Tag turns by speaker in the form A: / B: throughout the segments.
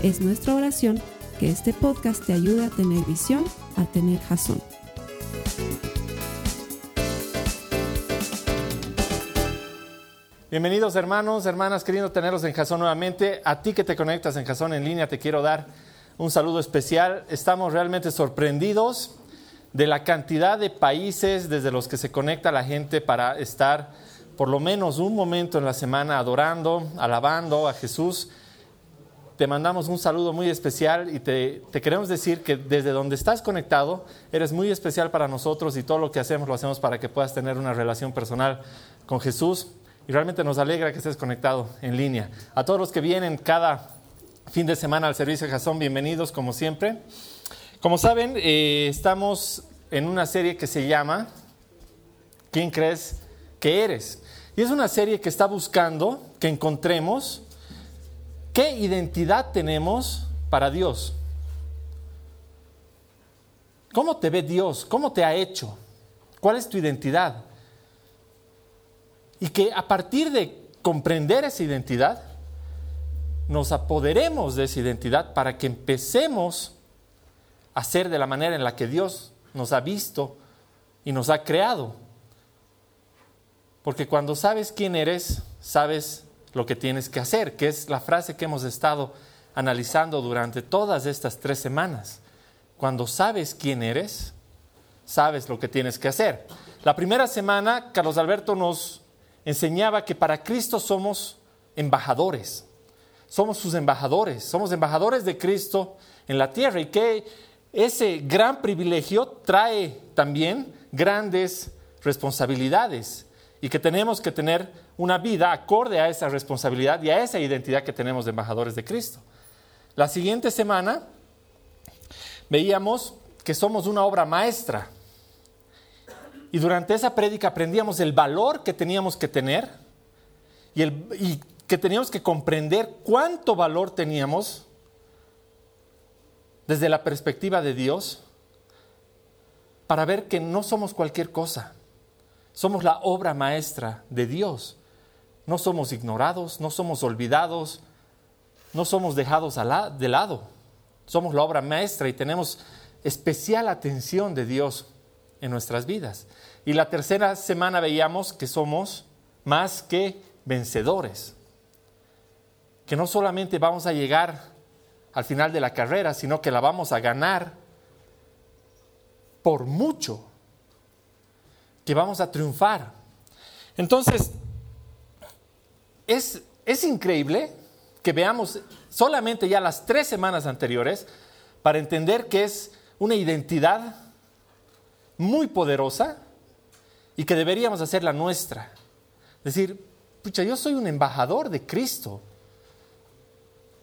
A: Es nuestra oración que este podcast te ayude a tener visión, a tener jazón.
B: Bienvenidos hermanos, hermanas, queriendo tenerlos en Jazón nuevamente. A ti que te conectas en Jazón en línea, te quiero dar un saludo especial. Estamos realmente sorprendidos de la cantidad de países desde los que se conecta la gente para estar por lo menos un momento en la semana adorando, alabando a Jesús te mandamos un saludo muy especial y te, queremos decir que desde donde estás conectado, eres muy especial para nosotros y todo lo que hacemos lo hacemos para que puedas tener una relación personal con Jesús. Y realmente nos alegra que estés conectado en línea. A todos los que vienen cada fin de semana al servicio de Jason, bienvenidos como siempre. Como saben, eh, estamos en una serie que se llama ¿Quién crees que eres? Y es una serie que está buscando que encontremos ¿Qué identidad tenemos para Dios? ¿Cómo te ve Dios? ¿Cómo te ha hecho? ¿Cuál es tu identidad? Y que a partir de comprender esa identidad, nos apoderemos de esa identidad para que empecemos a ser de la manera en la que Dios nos ha visto y nos ha creado. Porque cuando sabes quién eres, sabes lo que tienes que hacer, que es la frase que hemos estado analizando durante todas estas tres semanas. Cuando sabes quién eres, sabes lo que tienes que hacer. La primera semana, Carlos Alberto nos enseñaba que para Cristo somos embajadores. Somos sus embajadores, somos embajadores de Cristo en la tierra y que ese gran privilegio trae también grandes responsabilidades y que tenemos que tener una vida acorde a esa responsabilidad y a esa identidad que tenemos de embajadores de Cristo. La siguiente semana veíamos que somos una obra maestra y durante esa prédica aprendíamos el valor que teníamos que tener y, y que teníamos que comprender cuánto valor teníamos desde la perspectiva de Dios para ver que no somos cualquier cosa somos la obra maestra de Dios. No somos ignorados, no somos olvidados, no somos dejados de lado. Somos la obra maestra y tenemos especial atención de Dios en nuestras vidas. Y la tercera semana veíamos que somos más que vencedores. Que no solamente vamos a llegar al final de la carrera, sino que la vamos a ganar por mucho que vamos a triunfar. Entonces, es, increíble que veamos solamente ya las tres semanas anteriores para entender que es una identidad muy poderosa y que deberíamos hacer la nuestra. Decir, pucha, yo soy un embajador de Cristo.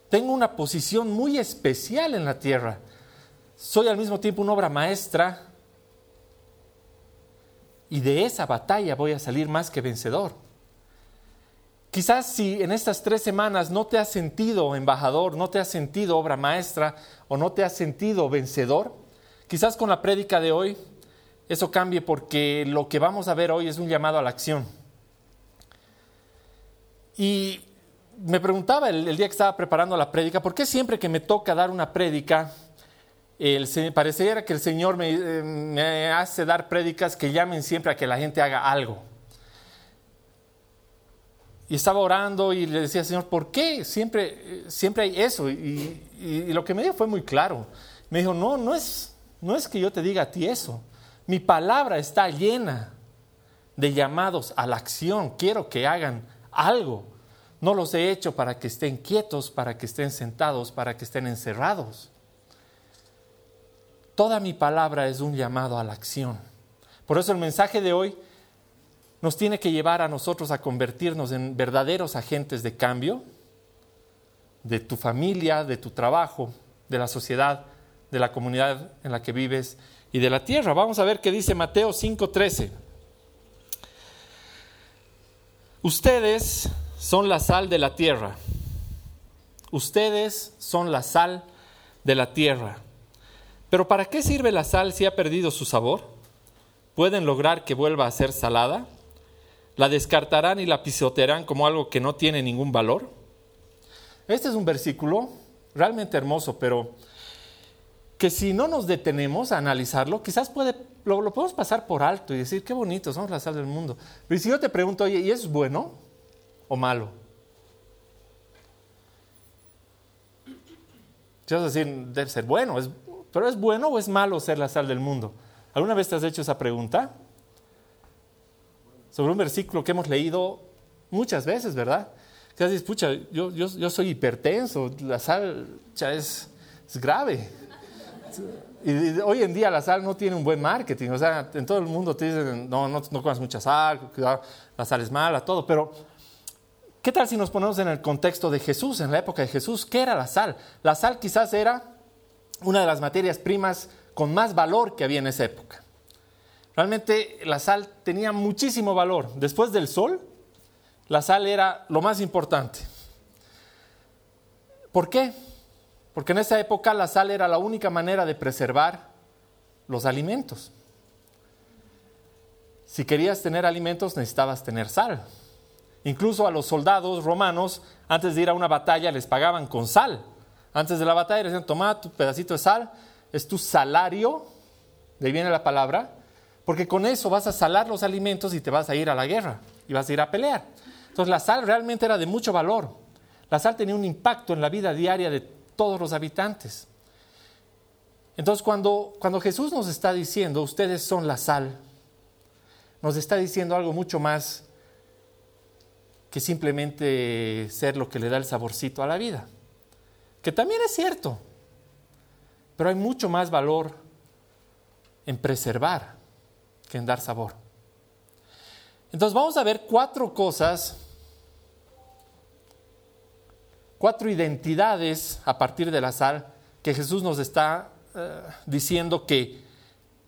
B: Tengo una posición muy especial en la tierra. Soy al mismo tiempo una obra maestra y de esa batalla voy a salir más que vencedor. Quizás si en estas tres semanas no te has sentido embajador, no te has sentido obra maestra o no te has sentido vencedor, quizás con la prédica de hoy eso cambie porque lo que vamos a ver hoy es un llamado a la acción. Y me preguntaba el, día que estaba preparando la prédica, ¿por qué siempre que me toca dar una prédica el, pareciera que el Señor eh, me, hace dar prédicas que llamen siempre a que la gente haga algo. Y estaba orando y le decía, Señor, ¿por qué siempre, siempre hay eso? Y, lo que me dijo fue muy claro. Me dijo, no, no es, no es que yo te diga a ti eso. Mi palabra está llena de llamados a la acción. Quiero que hagan algo. No los he hecho para que estén quietos, para que estén sentados, para que estén encerrados. Toda mi palabra es un llamado a la acción. Por eso el mensaje de hoy nos tiene que llevar a nosotros a convertirnos en verdaderos agentes de cambio de tu familia, de tu trabajo, de la sociedad, de la comunidad en la que vives y de la tierra. Vamos a ver qué dice Mateo 5:13. Ustedes son la sal de la tierra. Ustedes son la sal de la tierra. Pero ¿para qué sirve la sal si ha perdido su sabor? ¿Pueden lograr que vuelva a ser salada? ¿La descartarán y la pisotearán como algo que no tiene ningún valor? Este es un versículo realmente hermoso, pero que si no nos detenemos a analizarlo, quizás puede, lo, podemos pasar por alto y decir, qué bonito, somos la sal del mundo. Pero si yo te pregunto, oye, ¿y es bueno o malo? Yo vas a decir, debe ser bueno, pero ¿es bueno o es malo ser la sal del mundo? ¿Alguna vez te has hecho esa pregunta? Sobre un versículo que hemos leído muchas veces, ¿verdad? Que dices, pucha, yo, yo, yo, soy hipertenso, la sal ya es, grave. Y hoy en día la sal no tiene un buen marketing, o sea, en todo el mundo te dicen, no, no, no comas mucha sal, cuidado, la sal es mala, todo, pero ¿qué tal si nos ponemos en el contexto de Jesús, en la época de Jesús? ¿Qué era la sal? La sal quizás era una de las materias primas con más valor que había en esa época. Realmente la sal tenía muchísimo valor. Después del sol, la sal era lo más importante. ¿Por qué? Porque en esa época la sal era la única manera de preservar los alimentos. Si querías tener alimentos necesitabas tener sal. Incluso a los soldados romanos, antes de ir a una batalla, les pagaban con sal. Antes de la batalla les decían, toma tu pedacito de sal, es tu salario, de ahí viene la palabra, porque con eso vas a salar los alimentos y te vas a ir a la guerra y vas a ir a pelear. Entonces la sal realmente era de mucho valor. La sal tenía un impacto en la vida diaria de todos los habitantes. Entonces cuando, cuando Jesús nos está diciendo, ustedes son la sal, nos está diciendo algo mucho más que simplemente ser lo que le da el saborcito a la vida. Que también es cierto, pero hay mucho más valor en preservar que en dar sabor. Entonces vamos a ver cuatro cosas cuatro identidades a partir de la sal que Jesús nos está uh, diciendo que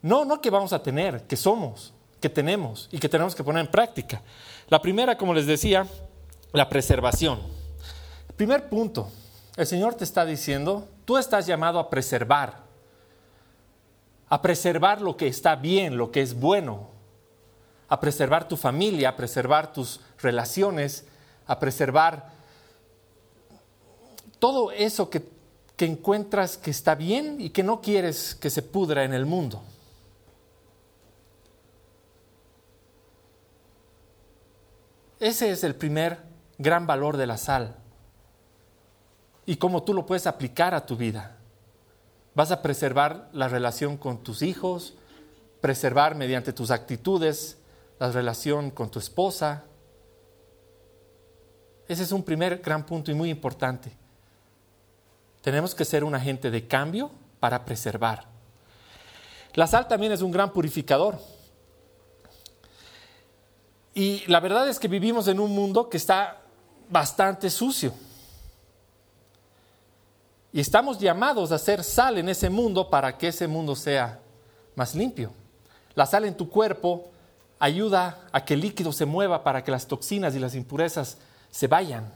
B: no, no que vamos a tener, que somos, que tenemos y que tenemos que poner en práctica. La primera, como les decía, la preservación. Primer punto, el Señor te está diciendo, tú estás llamado a preservar, a preservar lo que está bien, lo que es bueno, a preservar tu familia, a preservar tus relaciones, a preservar todo eso que, que encuentras que está bien y que no quieres que se pudra en el mundo. Ese es el primer gran valor de la sal. Y cómo tú lo puedes aplicar a tu vida. Vas a preservar la relación con tus hijos, preservar mediante tus actitudes la relación con tu esposa. Ese es un primer gran punto y muy importante. Tenemos que ser un agente de cambio para preservar. La sal también es un gran purificador. Y la verdad es que vivimos en un mundo que está bastante sucio. Y estamos llamados a hacer sal en ese mundo para que ese mundo sea más limpio. La sal en tu cuerpo ayuda a que el líquido se mueva para que las toxinas y las impurezas se vayan.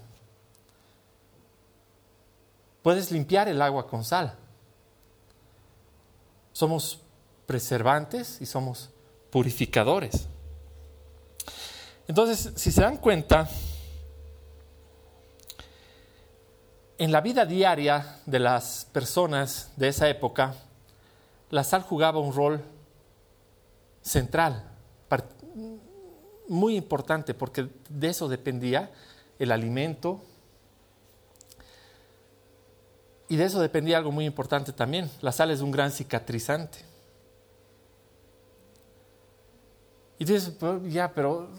B: Puedes limpiar el agua con sal. Somos preservantes y somos purificadores. Entonces, si se dan cuenta, en la vida diaria de las personas de esa época, la sal jugaba un rol central, muy importante, porque de eso dependía el alimento, y de eso dependía algo muy importante también. La sal es un gran cicatrizante. Y dices, ya, pero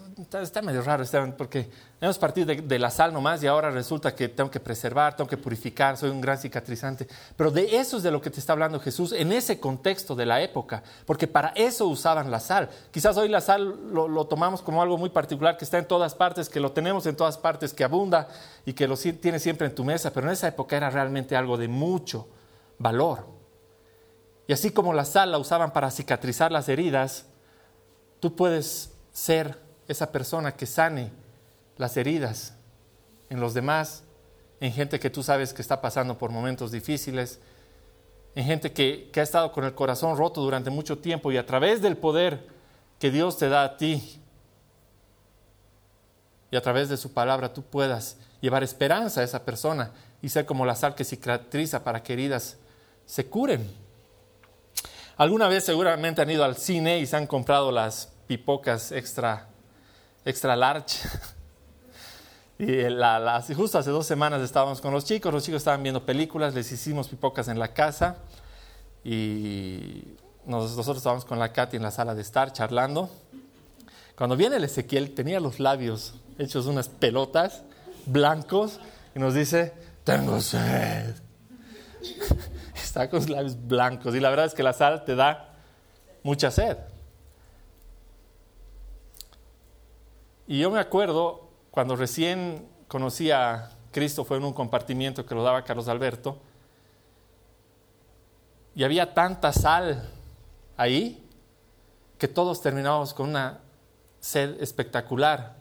B: está, medio raro, Esteban, porque hemos partido de, de, la sal nomás y ahora resulta que tengo que preservar, tengo que purificar, soy un gran cicatrizante. Pero de eso es de lo que te está hablando Jesús en ese contexto de la época, porque para eso usaban la sal. Quizás hoy la sal lo, lo tomamos como algo muy particular, que está en todas partes, que lo tenemos en todas partes, que abunda y que lo tienes siempre en tu mesa, pero en esa época era realmente algo de mucho, valor. Y así como la sal la usaban para cicatrizar las heridas, tú puedes ser esa persona que sane las heridas en los demás, en gente que tú sabes que está pasando por momentos difíciles, en gente que, que ha estado con el corazón roto durante mucho tiempo y a través del poder que Dios te da a ti y a través de su palabra tú puedas llevar esperanza a esa persona y ser como la sal que cicatriza para que heridas se curen. Alguna vez seguramente han ido al cine y se han comprado las pipocas extra, extra large. Y justo hace dos semanas estábamos con los chicos, los chicos estaban viendo películas, les hicimos pipocas en la casa y nosotros estábamos con la Katy en la sala de estar charlando. Cuando viene el Ezequiel, tenía los labios hechos unas pelotas blancos y nos dice, tengo sed. Está con los labios blancos y la verdad es que la sal te da mucha sed. Y yo me acuerdo cuando recién conocí a Cristo, fue en un compartimiento que lo daba Carlos Alberto, y había tanta sal ahí que todos terminábamos con una sed espectacular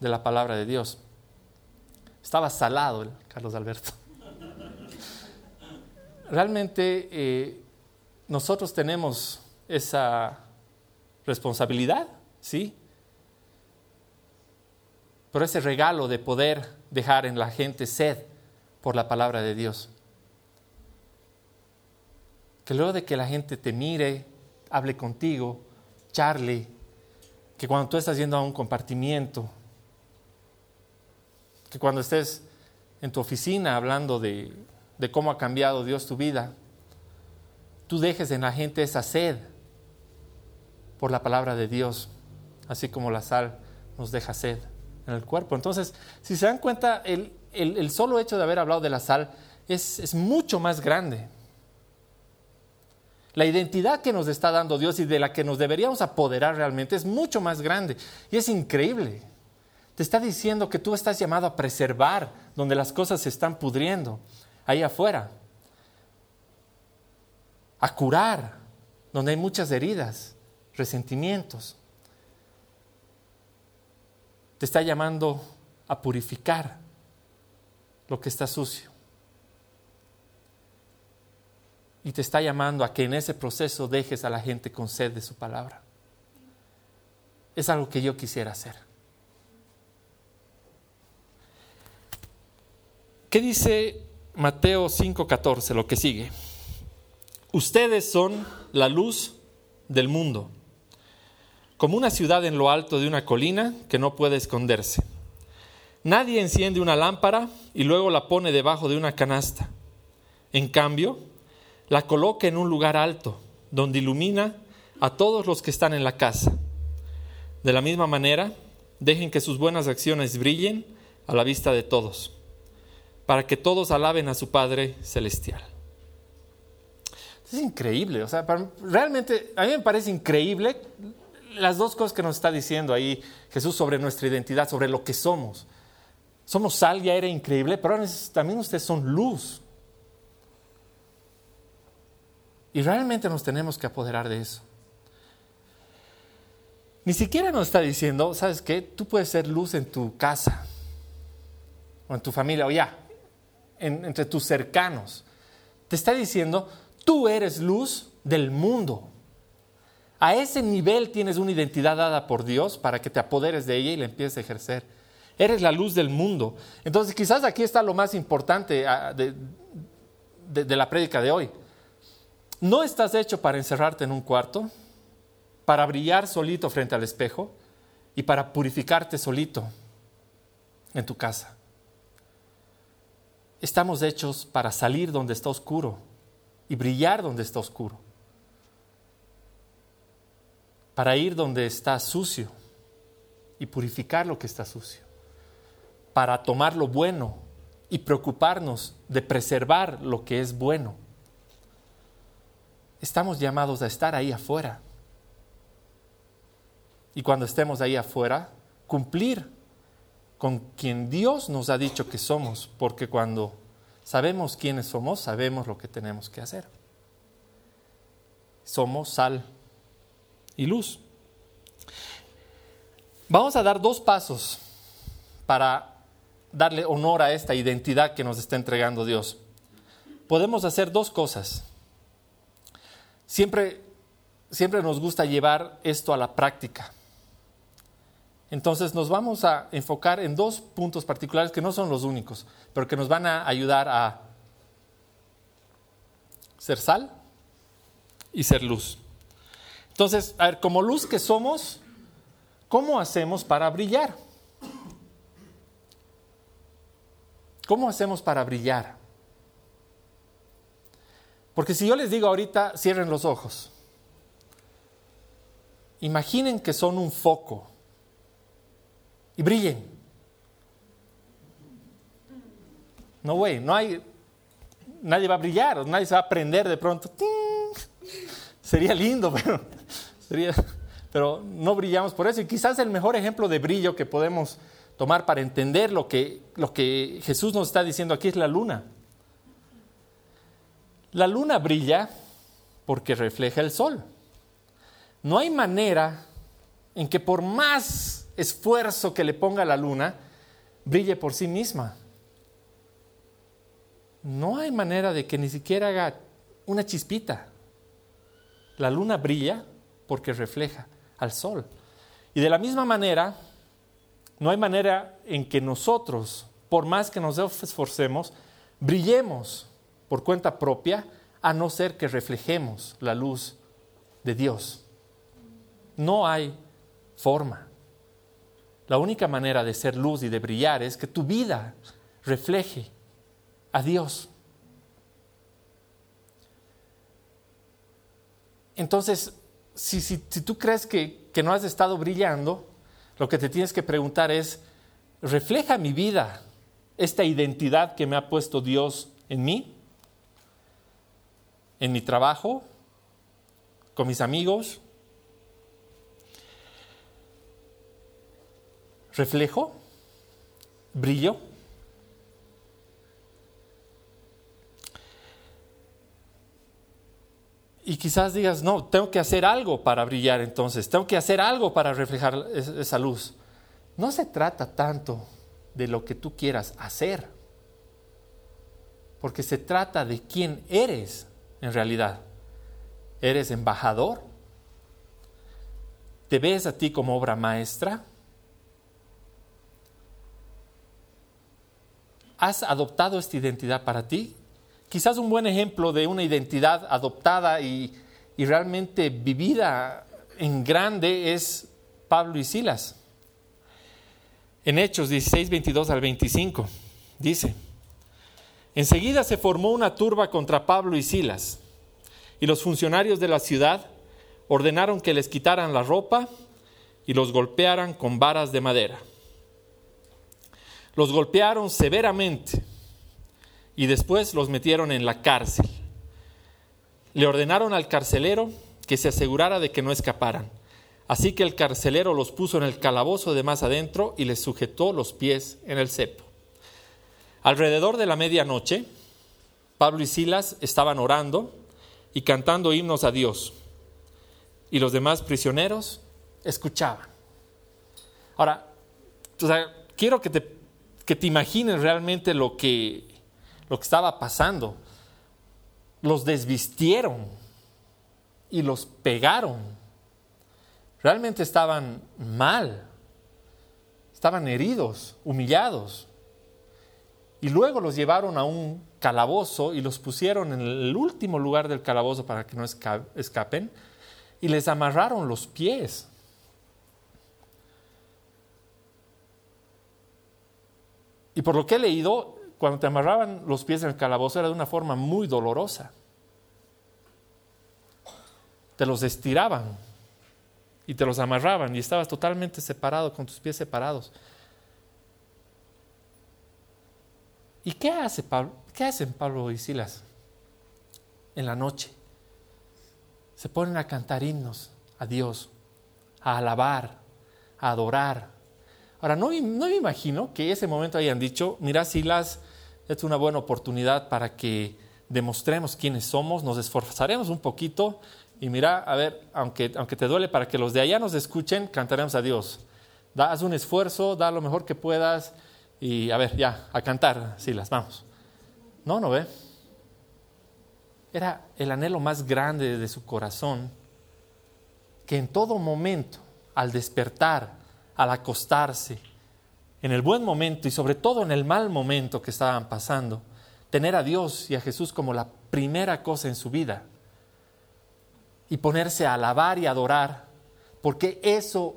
B: de la palabra de Dios. Estaba salado el Carlos Alberto. Realmente eh, nosotros tenemos esa responsabilidad, ¿sí? Pero ese regalo de poder dejar en la gente sed por la palabra de Dios. Que luego de que la gente te mire, hable contigo, charle, que cuando tú estás yendo a un compartimiento, que cuando estés en tu oficina hablando de, de cómo ha cambiado Dios tu vida, tú dejes en la gente esa sed por la palabra de Dios, así como la sal nos deja sed en el cuerpo. Entonces, si se dan cuenta, el, el, solo hecho de haber hablado de la sal es, es mucho más grande. La identidad que nos está dando Dios y de la que nos deberíamos apoderar realmente es mucho más grande y es increíble. Te está diciendo que tú estás llamado a preservar donde las cosas se están pudriendo, ahí afuera. A curar donde hay muchas heridas, resentimientos. Te está llamando a purificar lo que está sucio. Y te está llamando a que en ese proceso dejes a la gente con sed de su palabra. Es algo que yo quisiera hacer. ¿Qué dice Mateo 5:14, lo que sigue? Ustedes son la luz del mundo, como una ciudad en lo alto de una colina que no puede esconderse. Nadie enciende una lámpara y luego la pone debajo de una canasta. En cambio, la coloca en un lugar alto, donde ilumina a todos los que están en la casa. De la misma manera, dejen que sus buenas acciones brillen a la vista de todos para que todos alaben a su Padre Celestial. Es increíble, o sea, realmente a mí me parece increíble las dos cosas que nos está diciendo ahí Jesús sobre nuestra identidad, sobre lo que somos. Somos sal, ya era increíble, pero también ustedes son luz. Y realmente nos tenemos que apoderar de eso. Ni siquiera nos está diciendo, ¿sabes qué? Tú puedes ser luz en tu casa o en tu familia, o ya, entre tus cercanos. Te está diciendo, tú eres luz del mundo. A ese nivel tienes una identidad dada por Dios para que te apoderes de ella y la empieces a ejercer. Eres la luz del mundo. Entonces quizás aquí está lo más importante ah, de, la prédica de hoy. No estás hecho para encerrarte en un cuarto, para brillar solito frente al espejo y para purificarte solito en tu casa. Estamos hechos para salir donde está oscuro y brillar donde está oscuro. Para ir donde está sucio y purificar lo que está sucio. Para tomar lo bueno y preocuparnos de preservar lo que es bueno. Estamos llamados a estar ahí afuera. Y cuando estemos ahí afuera, cumplir con quien Dios nos ha dicho que somos, porque cuando Sabemos quiénes somos, sabemos lo que tenemos que hacer. Somos sal y luz. Vamos a dar dos pasos para darle honor a esta identidad que nos está entregando Dios. Podemos hacer dos cosas. Siempre, siempre nos gusta llevar esto a la práctica. Entonces nos vamos a enfocar en dos puntos particulares que no son los únicos, pero que nos van a ayudar a ser sal y ser luz. Entonces, a ver, como luz que somos, ¿cómo hacemos para brillar? ¿Cómo hacemos para brillar? Porque si yo les digo ahorita, cierren los ojos. Imaginen que son un foco y brillen. No, güey, no hay, nadie va a brillar, nadie se va a prender de pronto. Sería lindo, pero, pero no brillamos por eso. Y quizás el mejor ejemplo de brillo que podemos tomar para entender lo que, lo que Jesús nos está diciendo aquí es la luna. La luna brilla porque refleja el sol. No hay manera en que por más esfuerzo que le ponga la luna brille por sí misma. No hay manera de que ni siquiera haga una chispita. La luna brilla porque refleja al sol. Y de la misma manera, no hay manera en que nosotros, por más que nos esforcemos, brillemos por cuenta propia, a no ser que reflejemos la luz de Dios. No hay forma. La única manera de ser luz y de brillar es que tu vida refleje a Dios. Entonces, si, tú crees que, que no has estado brillando, lo que te tienes que preguntar es, ¿refleja mi vida esta identidad que me ha puesto Dios en mí? ¿En mi trabajo? ¿Con mis amigos? reflejo, brillo. Y quizás digas, no, tengo que hacer algo para brillar entonces, tengo que hacer algo para reflejar esa luz. No se trata tanto de lo que tú quieras hacer, porque se trata de quién eres en realidad. ¿Eres embajador? ¿Te ves a ti como obra maestra? ¿Has adoptado esta identidad para ti? Quizás un buen ejemplo de una identidad adoptada y, realmente vivida en grande es Pablo y Silas. En Hechos 16, 22 al 25, dice, enseguida se formó una turba contra Pablo y Silas, y los funcionarios de la ciudad ordenaron que les quitaran la ropa y los golpearan con varas de madera los golpearon severamente y después los metieron en la cárcel. Le ordenaron al carcelero que se asegurara de que no escaparan. Así que el carcelero los puso en el calabozo de más adentro y les sujetó los pies en el cepo. Alrededor de la medianoche, Pablo y Silas estaban orando y cantando himnos a Dios, y los demás prisioneros escuchaban. Ahora, quiero que te que te imagines realmente lo que, lo que estaba pasando. Los desvistieron y los pegaron. Realmente estaban mal, estaban heridos, humillados. Y luego los llevaron a un calabozo y los pusieron en el último lugar del calabozo para que no escapen y les amarraron los pies. Y por lo que he leído, cuando te amarraban los pies en el calabozo era de una forma muy dolorosa. Te los estiraban y te los amarraban y estabas totalmente separado, con tus pies separados. ¿Y qué hace Pablo? ¿Qué hacen Pablo y Silas en la noche? Se ponen a cantar himnos a Dios, a alabar, a adorar, Ahora, no, no me imagino que ese momento hayan dicho, mira Silas, es una buena oportunidad para que demostremos quiénes somos, nos esforzaremos un poquito y mira, a ver, aunque, aunque te duele para que los de allá nos escuchen, cantaremos a Dios. Da, haz un esfuerzo, da lo mejor que puedas y a ver, ya, a cantar, las vamos. No, no ve. Era el anhelo más grande de su corazón que en todo momento, al despertar, al acostarse, en el buen momento y sobre todo en el mal momento que estaban pasando, tener a Dios y a Jesús como la primera cosa en su vida y ponerse a alabar y adorar, porque eso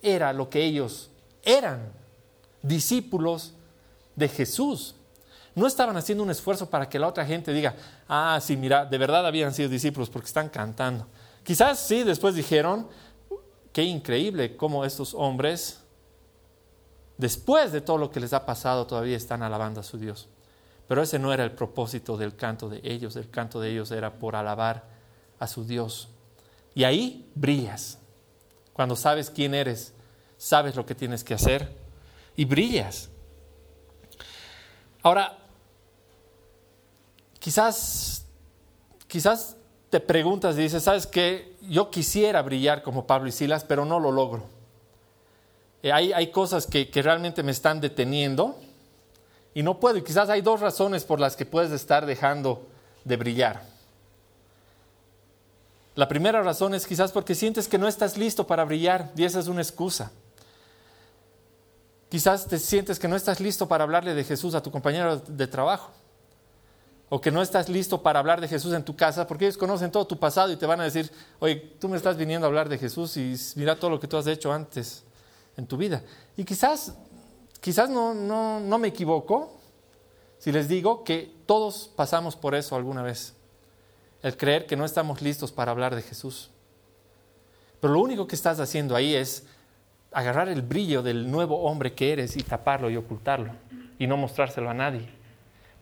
B: era lo que ellos eran, discípulos de Jesús. No estaban haciendo un esfuerzo para que la otra gente diga, ah, sí, mira, de verdad habían sido discípulos porque están cantando. Quizás sí, después dijeron, qué increíble cómo estos hombres, después de todo lo que les ha pasado, todavía están alabando a su Dios. Pero ese no era el propósito del canto de ellos, el canto de ellos era por alabar a su Dios. Y ahí brillas. Cuando sabes quién eres, sabes lo que tienes que hacer y brillas. Ahora, quizás, quizás te preguntas y dices, ¿sabes qué? Yo quisiera brillar como Pablo y Silas, pero no lo logro. Eh, hay, cosas que, que realmente me están deteniendo y no puedo. Y quizás hay dos razones por las que puedes estar dejando de brillar. La primera razón es quizás porque sientes que no estás listo para brillar y esa es una excusa. Quizás te sientes que no estás listo para hablarle de Jesús a tu compañero de trabajo o que no estás listo para hablar de Jesús en tu casa, porque ellos conocen todo tu pasado y te van a decir, oye, tú me estás viniendo a hablar de Jesús y mira todo lo que tú has hecho antes en tu vida. Y quizás, quizás no, no, no me equivoco si les digo que todos pasamos por eso alguna vez, el creer que no estamos listos para hablar de Jesús. Pero lo único que estás haciendo ahí es agarrar el brillo del nuevo hombre que eres y taparlo y ocultarlo y no mostrárselo a nadie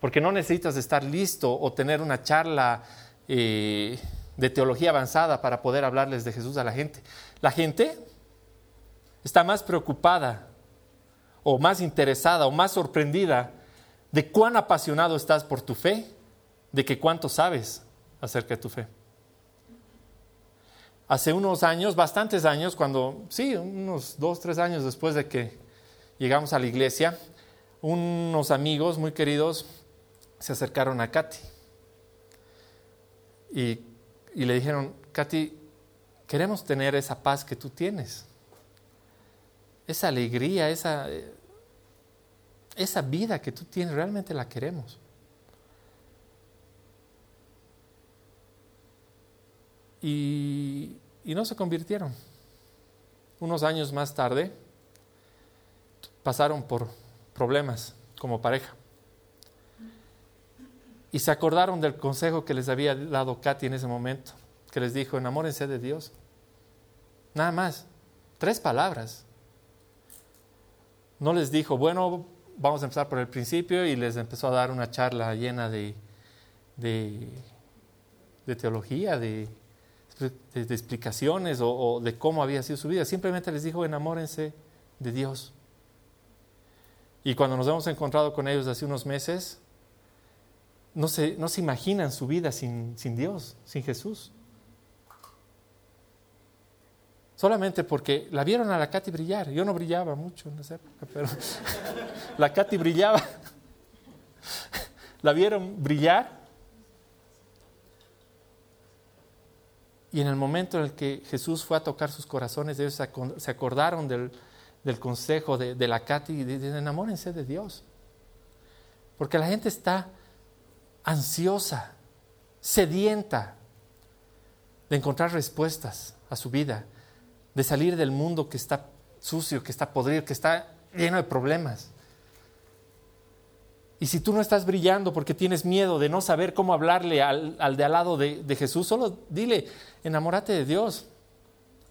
B: porque no necesitas estar listo o tener una charla eh, de teología avanzada para poder hablarles de Jesús a la gente. La gente está más preocupada o más interesada o más sorprendida de cuán apasionado estás por tu fe, de que cuánto sabes acerca de tu fe. Hace unos años, bastantes años, cuando, sí, unos dos, tres años después de que llegamos a la iglesia, unos amigos muy queridos se acercaron a Katy y, le dijeron, Katy, queremos tener esa paz que tú tienes, esa alegría, esa, esa vida que tú tienes, realmente la queremos. Y, y no se convirtieron. Unos años más tarde pasaron por problemas como pareja. Y se acordaron del consejo que les había dado Katy en ese momento, que les dijo, enamórense de Dios. Nada más, tres palabras. No les dijo, bueno, vamos a empezar por el principio y les empezó a dar una charla llena de, de, teología, de, explicaciones o, o de cómo había sido su vida. Simplemente les dijo, enamórense de Dios. Y cuando nos hemos encontrado con ellos hace unos meses, no se, no se imaginan su vida sin, sin Dios, sin Jesús. Solamente porque la vieron a la Katy brillar. Yo no brillaba mucho en esa época, pero la Katy brillaba. la vieron brillar. Y en el momento en el que Jesús fue a tocar sus corazones, ellos se acordaron del, del consejo de, la Katy y dicen, enamórense de Dios. Porque la gente está ansiosa, sedienta de encontrar respuestas a su vida, de salir del mundo que está sucio, que está podrido, que está lleno de problemas. Y si tú no estás brillando porque tienes miedo de no saber cómo hablarle al, de al lado de, de, Jesús, solo dile, enamórate de Dios.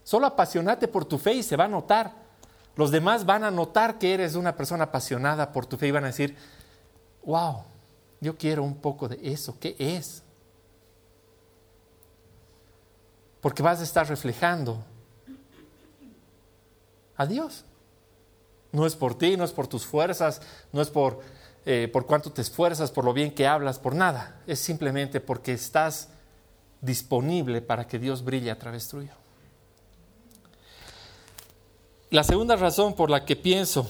B: Solo apasionate por tu fe y se va a notar. Los demás van a notar que eres una persona apasionada por tu fe y van a decir, wow, yo quiero un poco de eso. ¿Qué es? Porque vas a estar reflejando a Dios. No es por ti, no es por tus fuerzas, no es por eh, por cuánto te esfuerzas, por lo bien que hablas, por nada. Es simplemente porque estás disponible para que Dios brille a través tuyo. La segunda razón por la que pienso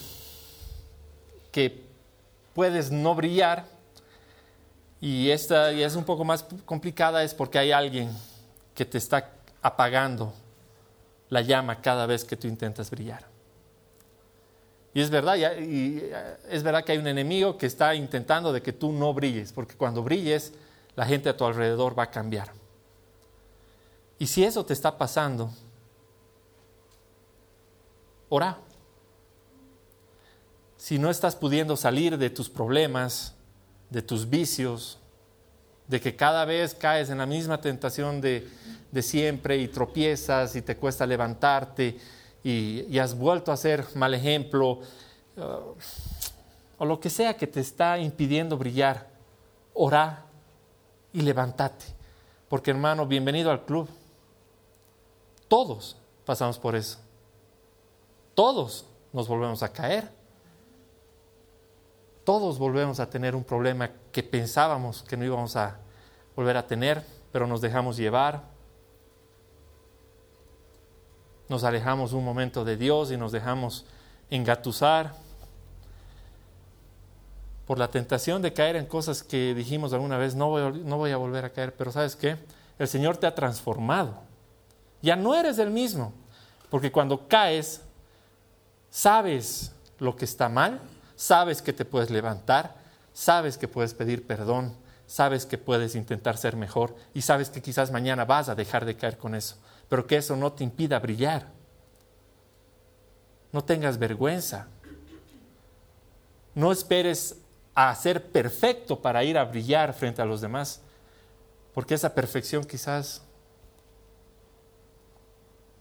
B: que puedes no brillar, y esta y es un poco más complicada, es porque hay alguien que te está apagando la llama cada vez que tú intentas brillar. Y es verdad, y es verdad que hay un enemigo que está intentando de que tú no brilles, porque cuando brilles, la gente a tu alrededor va a cambiar. Y si eso te está pasando, ora. Si no estás pudiendo salir de tus problemas, de tus vicios, de que cada vez caes en la misma tentación de, siempre y tropiezas y te cuesta levantarte y, has vuelto a ser mal ejemplo, uh, o lo que sea que te está impidiendo brillar, ora y levántate. Porque hermano, bienvenido al club. Todos pasamos por eso. Todos nos volvemos a caer. Todos volvemos a tener un problema que pensábamos que no íbamos a volver a tener, pero nos dejamos llevar. Nos alejamos un momento de Dios y nos dejamos engatusar por la tentación de caer en cosas que dijimos alguna vez, no voy, no voy a volver a caer, pero ¿sabes qué? El Señor te ha transformado. Ya no eres el mismo, porque cuando caes, sabes lo que está mal, sabes que te puedes levantar, sabes que puedes pedir perdón, sabes que puedes intentar ser mejor y sabes que quizás mañana vas a dejar de caer con eso, pero que eso no te impida brillar. No tengas vergüenza. No esperes a ser perfecto para ir a brillar frente a los demás, porque esa perfección quizás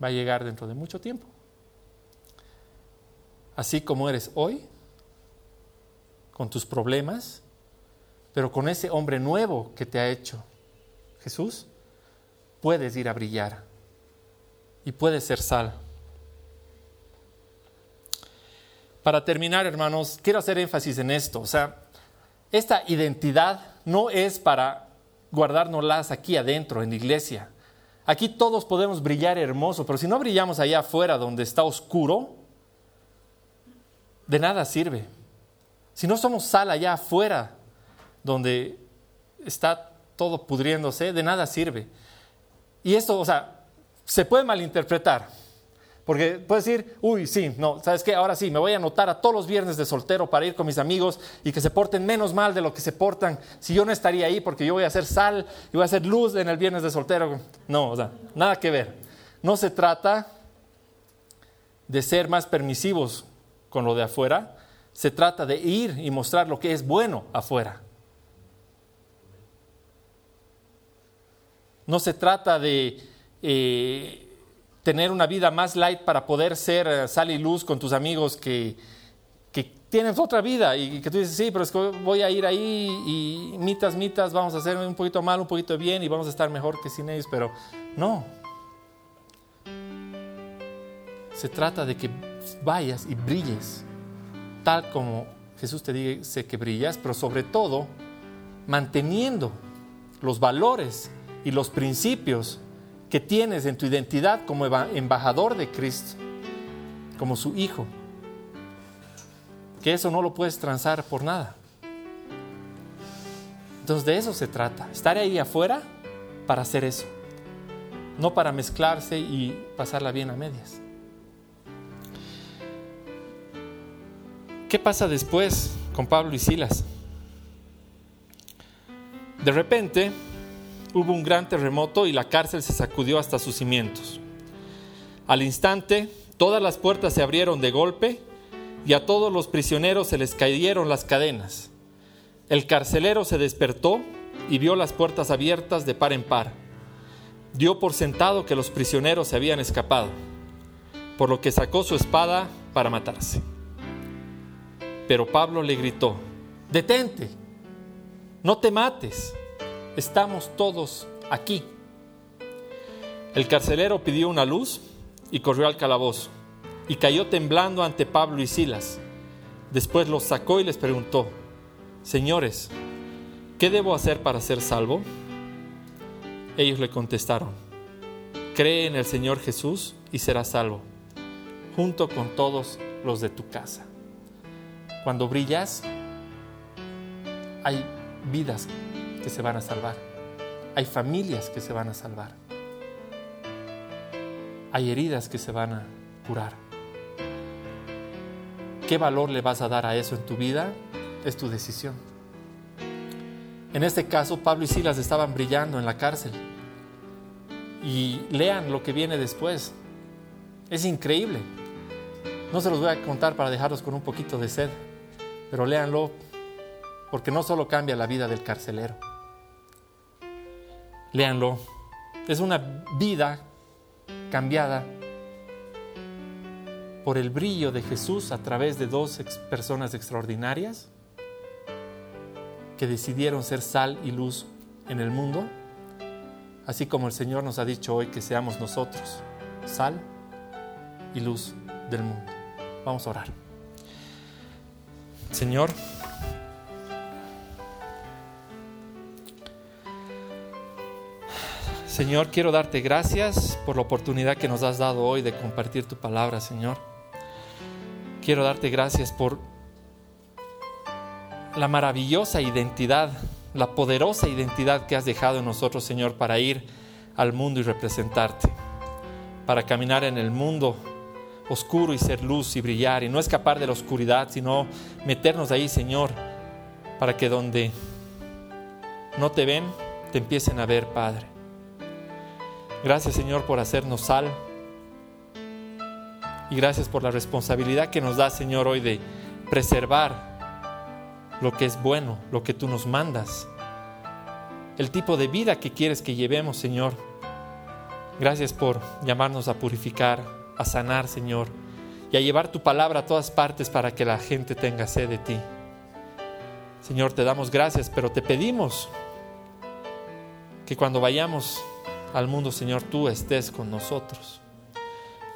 B: va a llegar dentro de mucho tiempo. Así como eres hoy, con tus problemas, pero con ese hombre nuevo que te ha hecho Jesús, puedes ir a brillar y puedes ser sal. Para terminar, hermanos, quiero hacer énfasis en esto. O sea, esta identidad no es para guardárnoslas aquí adentro, en la iglesia. Aquí todos podemos brillar hermoso, pero si no brillamos allá afuera donde está oscuro, de nada sirve. Si no somos sal allá afuera, donde está todo pudriéndose, de nada sirve. Y esto, o sea, se puede malinterpretar. Porque puedes decir, uy, sí, no, ¿sabes qué? Ahora sí, me voy a anotar a todos los viernes de soltero para ir con mis amigos y que se porten menos mal de lo que se portan si yo no estaría ahí porque yo voy a hacer sal y voy a hacer luz en el viernes de soltero. No, o sea, nada que ver. No se trata de ser más permisivos con lo de afuera, se trata de ir y mostrar lo que es bueno afuera. No se trata de eh, tener una vida más light para poder ser eh, sal y luz con tus amigos que, que tienen otra vida y que tú dices, sí, pero es que voy a ir ahí y mitas, mitas, vamos a hacer un poquito mal, un poquito bien y vamos a estar mejor que sin ellos, pero no. Se trata de que vayas y brilles tal como Jesús te dice que brillas, pero sobre todo manteniendo los valores y los principios que tienes en tu identidad como embajador de Cristo, como su hijo. Que eso no lo puedes transar por nada. Entonces de eso se trata, estar ahí afuera para hacer eso, no para mezclarse y pasarla bien a medias. ¿Qué pasa después con Pablo y Silas? De repente hubo un gran terremoto y la cárcel se sacudió hasta sus cimientos. Al instante, todas las puertas se abrieron de golpe y a todos los prisioneros se les cayeron las cadenas. El carcelero se despertó y vio las puertas abiertas de par en par. Dio por sentado que los prisioneros se habían escapado, por lo que sacó su espada para matarse. Pero Pablo le gritó, detente, no te mates, estamos todos aquí. El carcelero pidió una luz y corrió al calabozo, y cayó temblando ante Pablo y Silas. Después los sacó y les preguntó, Señores, ¿qué debo hacer para ser salvo? Ellos le contestaron, cree en el Señor Jesús y serás salvo, junto con todos los de tu casa. Cuando brillas, hay vidas que se van a salvar, hay familias que se van a salvar, hay heridas que se van a curar. ¿Qué valor le vas a dar a eso en tu vida? Es tu decisión. En este caso, Pablo y Silas estaban brillando en la cárcel. Y lean lo que viene después. Es increíble. No se los voy a contar para dejarlos con un poquito de sed, pero léanlo porque no solo cambia la vida del carcelero. Léanlo. Es una vida cambiada por el brillo de Jesús a través de dos personas extraordinarias que decidieron ser sal y luz en el mundo, así como el Señor nos ha dicho hoy que seamos nosotros sal y luz del mundo. Vamos a orar. Señor, Señor, quiero darte gracias por la oportunidad que nos has dado hoy de compartir tu palabra, Señor. Quiero darte gracias por la maravillosa identidad, la poderosa identidad que has dejado en nosotros, Señor, para ir al mundo y representarte, para caminar en el mundo oscuro y ser luz y brillar y no escapar de la oscuridad, sino meternos ahí, Señor, para que donde no te ven, te empiecen a ver, Padre. Gracias, Señor, por hacernos sal y gracias por la responsabilidad que nos da, Señor, hoy de preservar lo que es bueno, lo que tú nos mandas, el tipo de vida que quieres que llevemos, Señor. Gracias por llamarnos a purificar, a sanar, Señor, y a llevar tu palabra a todas partes para que la gente tenga sed de ti. Señor, te damos gracias, pero te pedimos que cuando vayamos al mundo, Señor, tú estés con nosotros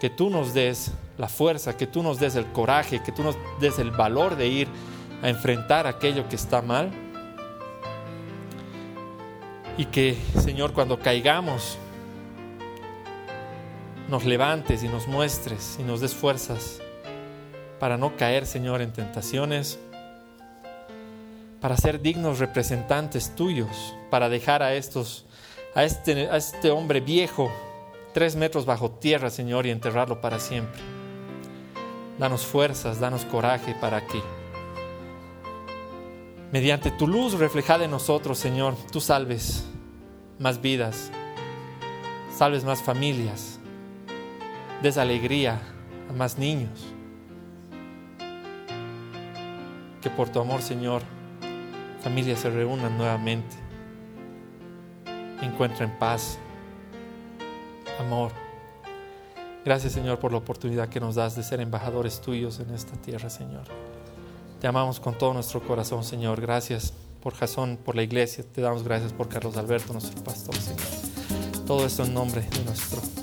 B: que tú nos des la fuerza, que tú nos des el coraje, que tú nos des el valor de ir a enfrentar aquello que está mal. Y que, Señor, cuando caigamos, nos levantes y nos muestres y nos des fuerzas para no caer, Señor, en tentaciones, para ser dignos representantes tuyos, para dejar a estos, a este, este hombre viejo tres metros bajo tierra, Señor, y enterrarlo para siempre. Danos fuerzas, danos coraje para que, mediante tu luz reflejada en nosotros, Señor, tú salves más vidas, salves más familias, des alegría a más niños. Que por tu amor, Señor, familias se reúnan nuevamente, encuentren paz, amor. Gracias Señor por la oportunidad que nos das de ser embajadores tuyos en esta tierra, Señor. Te amamos con todo nuestro corazón, Señor. Gracias por Jasón, por la iglesia. Te damos gracias por Carlos Alberto, nuestro pastor, Señor. Todo esto en nombre de nuestro